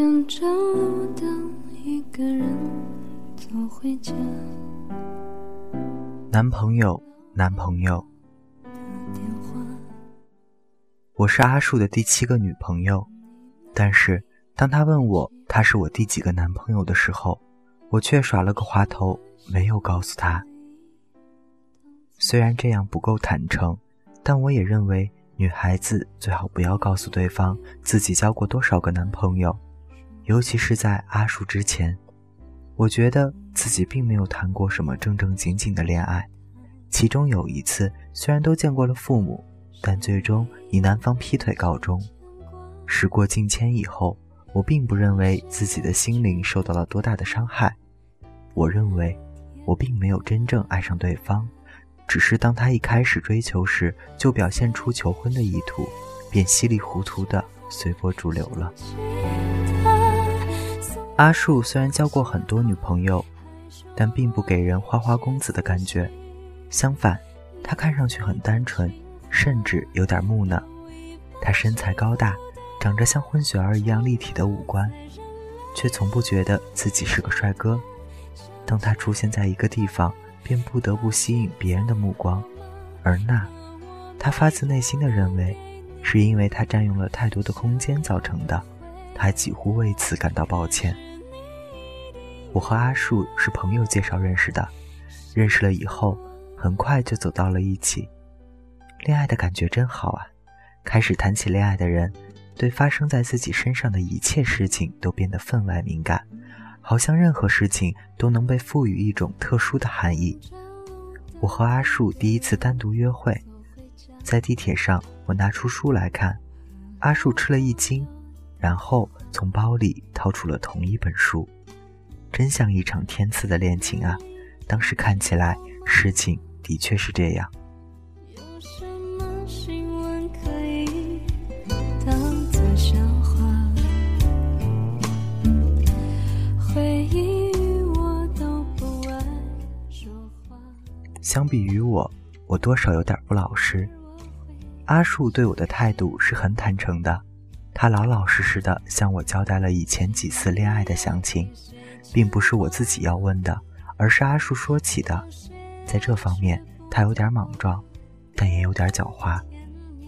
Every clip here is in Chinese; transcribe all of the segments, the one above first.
想找到，一个人走回家。男朋友，男朋友，我是阿树的第七个女朋友，但是当他问我他是我第几个男朋友的时候，我却耍了个滑头，没有告诉他。虽然这样不够坦诚，但我也认为女孩子最好不要告诉对方自己交过多少个男朋友，尤其是在阿树之前。我觉得自己并没有谈过什么正正经经的恋爱，其中有一次虽然都见过了父母，但最终以男方劈腿告终。时过境迁以后，我并不认为自己的心灵受到了多大的伤害。我认为，我并没有真正爱上对方，只是当他一开始追求时就表现出求婚的意图，便稀里糊涂的随波逐流了。阿树虽然交过很多女朋友，但并不给人花花公子的感觉。相反，他看上去很单纯，甚至有点木讷。他身材高大，长着像混血儿一样立体的五官，却从不觉得自己是个帅哥。当他出现在一个地方，便不得不吸引别人的目光，而那，他发自内心的认为，是因为他占用了太多的空间造成的。他几乎为此感到抱歉。我和阿树是朋友介绍认识的，认识了以后，很快就走到了一起。恋爱的感觉真好啊！开始谈起恋爱的人，对发生在自己身上的一切事情都变得分外敏感，好像任何事情都能被赋予一种特殊的含义。我和阿树第一次单独约会，在地铁上，我拿出书来看，阿树吃了一惊。然后从包里掏出了同一本书，真像一场天赐的恋情啊！当时看起来，事情的确是这样。相比于我，我多少有点不老实。阿树对我的态度是很坦诚的。他老老实实的向我交代了以前几次恋爱的详情，并不是我自己要问的，而是阿树说起的。在这方面，他有点莽撞，但也有点狡猾，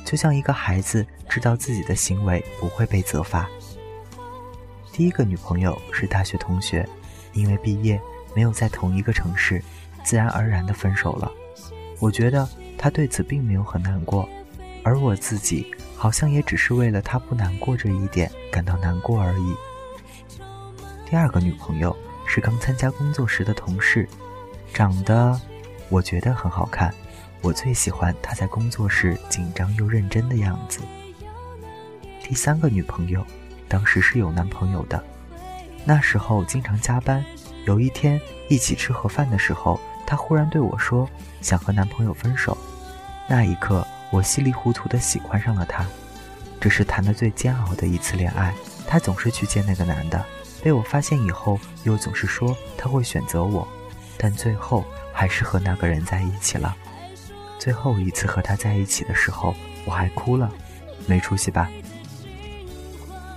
就像一个孩子知道自己的行为不会被责罚。第一个女朋友是大学同学，因为毕业没有在同一个城市，自然而然的分手了。我觉得他对此并没有很难过，而我自己。好像也只是为了他不难过这一点感到难过而已。第二个女朋友是刚参加工作时的同事，长得我觉得很好看，我最喜欢她在工作时紧张又认真的样子。第三个女朋友当时是有男朋友的，那时候经常加班，有一天一起吃盒饭的时候，她忽然对我说想和男朋友分手，那一刻。我稀里糊涂的喜欢上了她，这是谈的最煎熬的一次恋爱。她总是去见那个男的，被我发现以后，又总是说他会选择我，但最后还是和那个人在一起了。最后一次和他在一起的时候，我还哭了，没出息吧？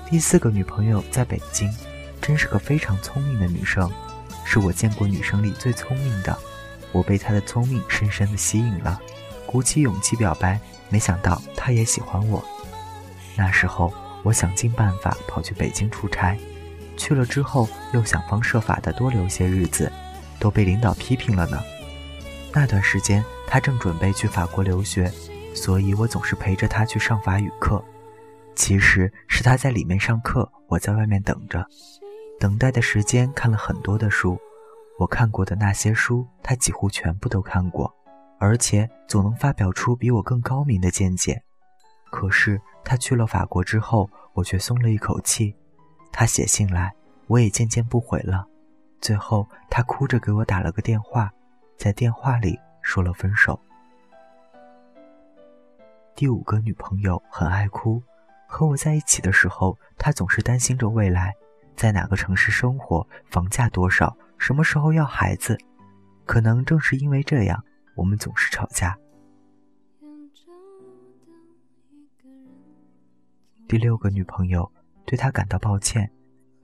第四个女朋友在北京，真是个非常聪明的女生，是我见过女生里最聪明的，我被她的聪明深深的吸引了。鼓起勇气表白，没想到她也喜欢我。那时候，我想尽办法跑去北京出差，去了之后又想方设法的多留些日子，都被领导批评了呢。那段时间，他正准备去法国留学，所以我总是陪着他去上法语课。其实是他在里面上课，我在外面等着。等待的时间看了很多的书，我看过的那些书，他几乎全部都看过。而且总能发表出比我更高明的见解。可是他去了法国之后，我却松了一口气。他写信来，我也渐渐不回了。最后，他哭着给我打了个电话，在电话里说了分手。第五个女朋友很爱哭，和我在一起的时候，她总是担心着未来，在哪个城市生活，房价多少，什么时候要孩子。可能正是因为这样。我们总是吵架。第六个女朋友对他感到抱歉，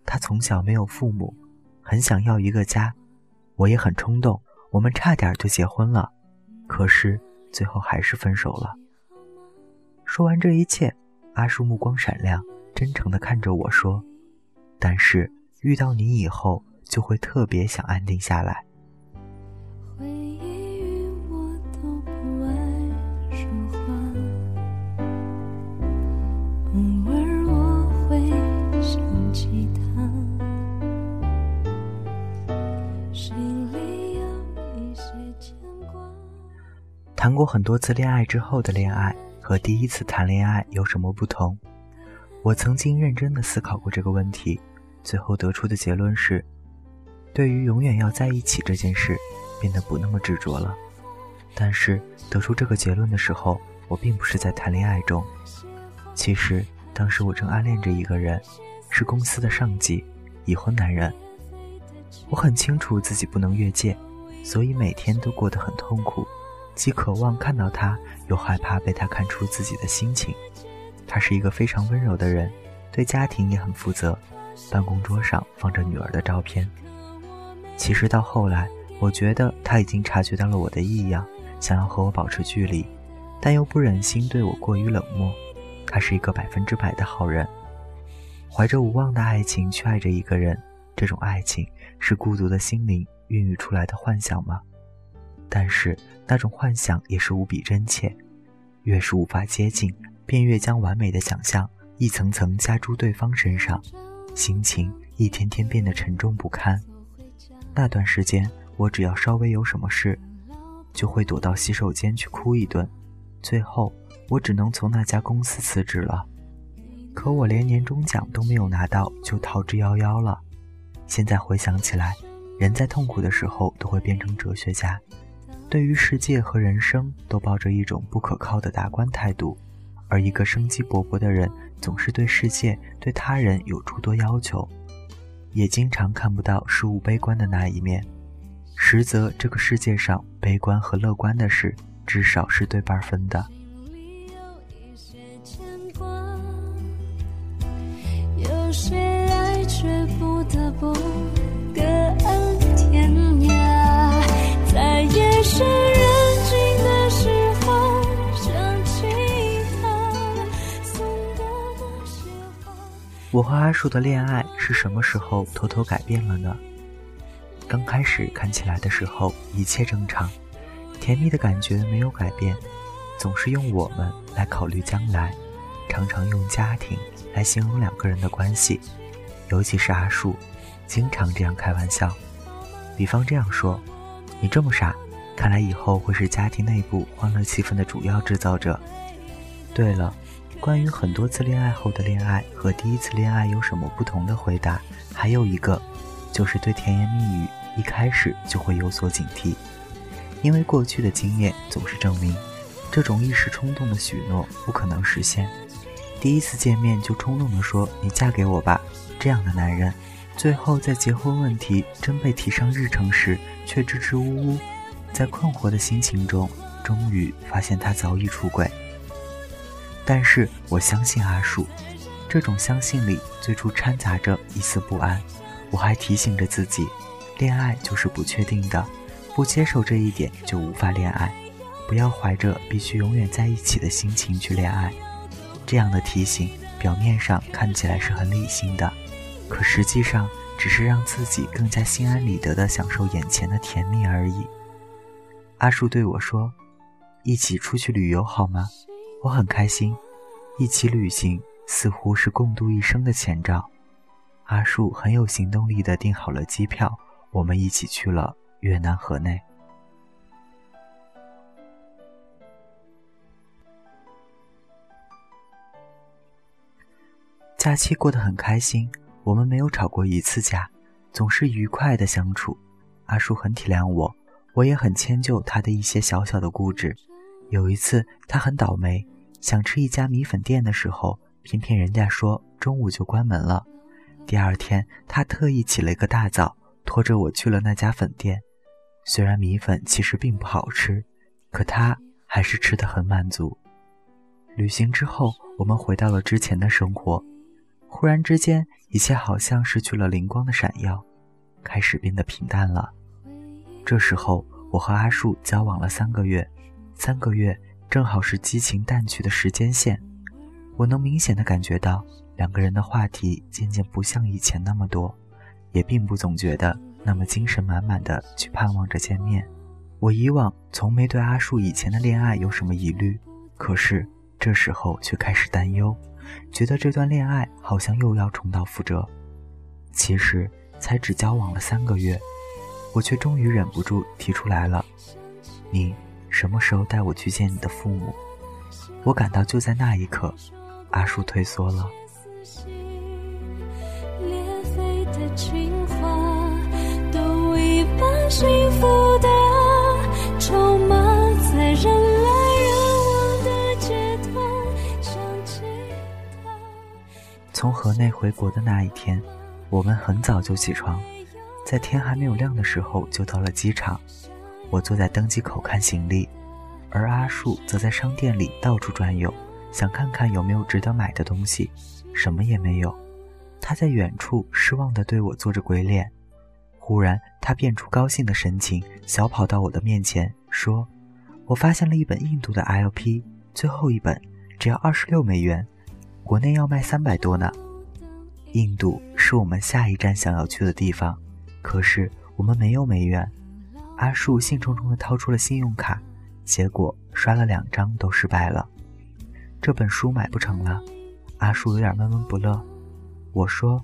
他从小没有父母，很想要一个家。我也很冲动，我们差点就结婚了，可是最后还是分手了。说完这一切，阿树目光闪亮，真诚地看着我说：“但是遇到你以后，就会特别想安定下来。”谈过很多次恋爱之后的恋爱和第一次谈恋爱有什么不同？我曾经认真的思考过这个问题，最后得出的结论是：对于永远要在一起这件事，变得不那么执着了。但是得出这个结论的时候，我并不是在谈恋爱中。其实当时我正暗恋着一个人，是公司的上级，已婚男人。我很清楚自己不能越界，所以每天都过得很痛苦。既渴望看到他，又害怕被他看出自己的心情。他是一个非常温柔的人，对家庭也很负责。办公桌上放着女儿的照片。其实到后来，我觉得他已经察觉到了我的异样，想要和我保持距离，但又不忍心对我过于冷漠。他是一个百分之百的好人，怀着无望的爱情去爱着一个人，这种爱情是孤独的心灵孕育出来的幻想吗？但是那种幻想也是无比真切，越是无法接近，便越将完美的想象一层层加诸对方身上，心情一天天变得沉重不堪。那段时间，我只要稍微有什么事，就会躲到洗手间去哭一顿。最后，我只能从那家公司辞职了。可我连年终奖都没有拿到，就逃之夭夭了。现在回想起来，人在痛苦的时候都会变成哲学家。对于世界和人生都抱着一种不可靠的达观态度，而一个生机勃勃的人总是对世界、对他人有诸多要求，也经常看不到事物悲观的那一面。实则这个世界上悲观和乐观的事，至少是对半分的。有些爱却不得不我和阿树的恋爱是什么时候偷偷改变了呢？刚开始看起来的时候一切正常，甜蜜的感觉没有改变，总是用我们来考虑将来，常常用家庭来形容两个人的关系，尤其是阿树，经常这样开玩笑，比方这样说：“你这么傻，看来以后会是家庭内部欢乐气氛的主要制造者。”对了。关于很多次恋爱后的恋爱和第一次恋爱有什么不同的回答，还有一个，就是对甜言蜜语一开始就会有所警惕，因为过去的经验总是证明，这种一时冲动的许诺不可能实现。第一次见面就冲动地说“你嫁给我吧”，这样的男人，最后在结婚问题真被提上日程时，却支支吾吾，在困惑的心情中，终于发现他早已出轨。但是我相信阿树，这种相信里最初掺杂着一丝不安。我还提醒着自己，恋爱就是不确定的，不接受这一点就无法恋爱。不要怀着必须永远在一起的心情去恋爱。这样的提醒表面上看起来是很理性的，可实际上只是让自己更加心安理得地享受眼前的甜蜜而已。阿树对我说：“一起出去旅游好吗？”我很开心，一起旅行似乎是共度一生的前兆。阿树很有行动力的订好了机票，我们一起去了越南河内。假期过得很开心，我们没有吵过一次架，总是愉快的相处。阿树很体谅我，我也很迁就他的一些小小的固执。有一次，他很倒霉。想吃一家米粉店的时候，偏偏人家说中午就关门了。第二天，他特意起了一个大早，拖着我去了那家粉店。虽然米粉其实并不好吃，可他还是吃得很满足。旅行之后，我们回到了之前的生活。忽然之间，一切好像失去了灵光的闪耀，开始变得平淡了。这时候，我和阿树交往了三个月，三个月正好是激情淡去的时间线。我能明显的感觉到，两个人的话题渐渐不像以前那么多，也并不总觉得那么精神满满的去盼望着见面。我以往从没对阿树以前的恋爱有什么疑虑，可是这时候却开始担忧。觉得这段恋爱好像又要重蹈覆辙。其实才只交往了三个月，我却终于忍不住提出来了：“你什么时候带我去见你的父母？”我感到就在那一刻，阿树退缩了。从河内回国的那一天，我们很早就起床，在天还没有亮的时候就到了机场。我坐在登机口看行李，而阿树则在商店里到处转悠，想看看有没有值得买的东西，什么也没有。他在远处失望地对我做着鬼脸。忽然，他变出高兴的神情，小跑到我的面前说：“我发现了一本印度的 LP，最后一本，只要二十六美元。”国内要卖三百多呢，印度是我们下一站想要去的地方，可是我们没有美元。阿树兴冲冲地掏出了信用卡，结果刷了两张都失败了，这本书买不成了。阿树有点闷闷不乐。我说：“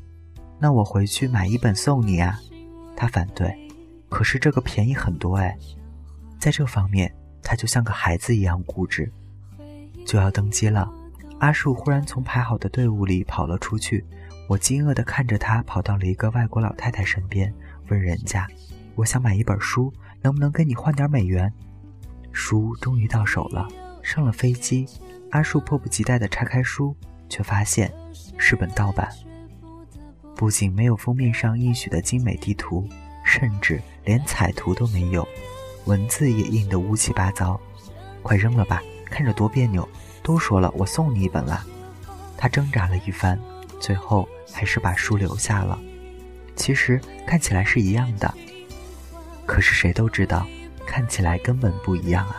那我回去买一本送你啊。”他反对，可是这个便宜很多哎。在这方面，他就像个孩子一样固执。就要登机了。阿树忽然从排好的队伍里跑了出去，我惊愕地看着他跑到了一个外国老太太身边，问人家：“我想买一本书，能不能跟你换点美元？”书终于到手了。上了飞机，阿树迫不及待地拆开书，却发现是本盗版，不仅没有封面上印许的精美地图，甚至连彩图都没有，文字也印得乌七八糟。快扔了吧，看着多别扭。都说了，我送你一本啦。他挣扎了一番，最后还是把书留下了。其实看起来是一样的，可是谁都知道，看起来根本不一样啊。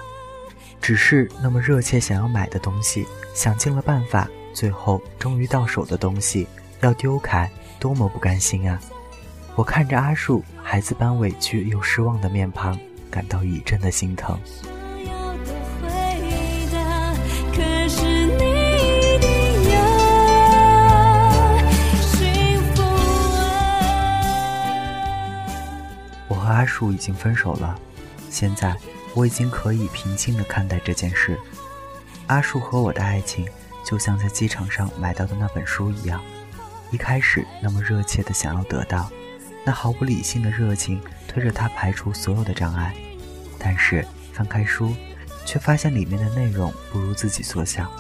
只是那么热切想要买的东西，想尽了办法，最后终于到手的东西要丢开，多么不甘心啊！我看着阿树孩子般委屈又失望的面庞，感到一阵的心疼。树已经分手了，现在我已经可以平静地看待这件事。阿树和我的爱情，就像在机场上买到的那本书一样，一开始那么热切地想要得到，那毫不理性的热情推着他排除所有的障碍。但是翻开书，却发现里面的内容不如自己所想。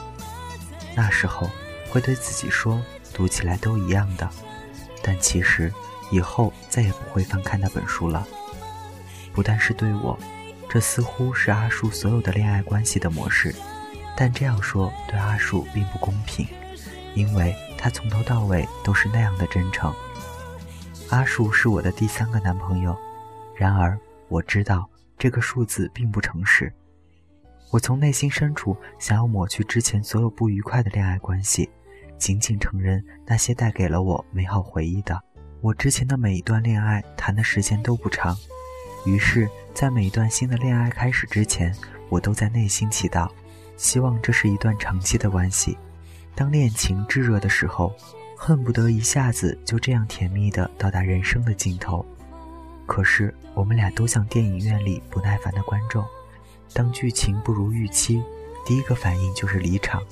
那时候会对自己说，读起来都一样的，但其实以后再也不会翻开那本书了。不但是对我，这似乎是阿树所有的恋爱关系的模式。但这样说对阿树并不公平，因为他从头到尾都是那样的真诚。阿树是我的第三个男朋友，然而我知道这个数字并不诚实。我从内心深处想要抹去之前所有不愉快的恋爱关系，仅仅承认那些带给了我美好回忆的。我之前的每一段恋爱谈的时间都不长。于是，在每一段新的恋爱开始之前，我都在内心祈祷，希望这是一段长期的关系。当恋情炙热的时候，恨不得一下子就这样甜蜜的到达人生的尽头。可是，我们俩都像电影院里不耐烦的观众，当剧情不如预期，第一个反应就是离场，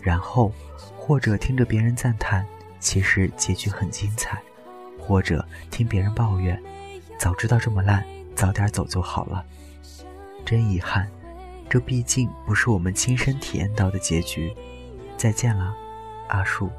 然后或者听着别人赞叹，其实结局很精彩，或者听别人抱怨，早知道这么烂。早点走就好了，真遗憾，这毕竟不是我们亲身体验到的结局。再见了，阿树。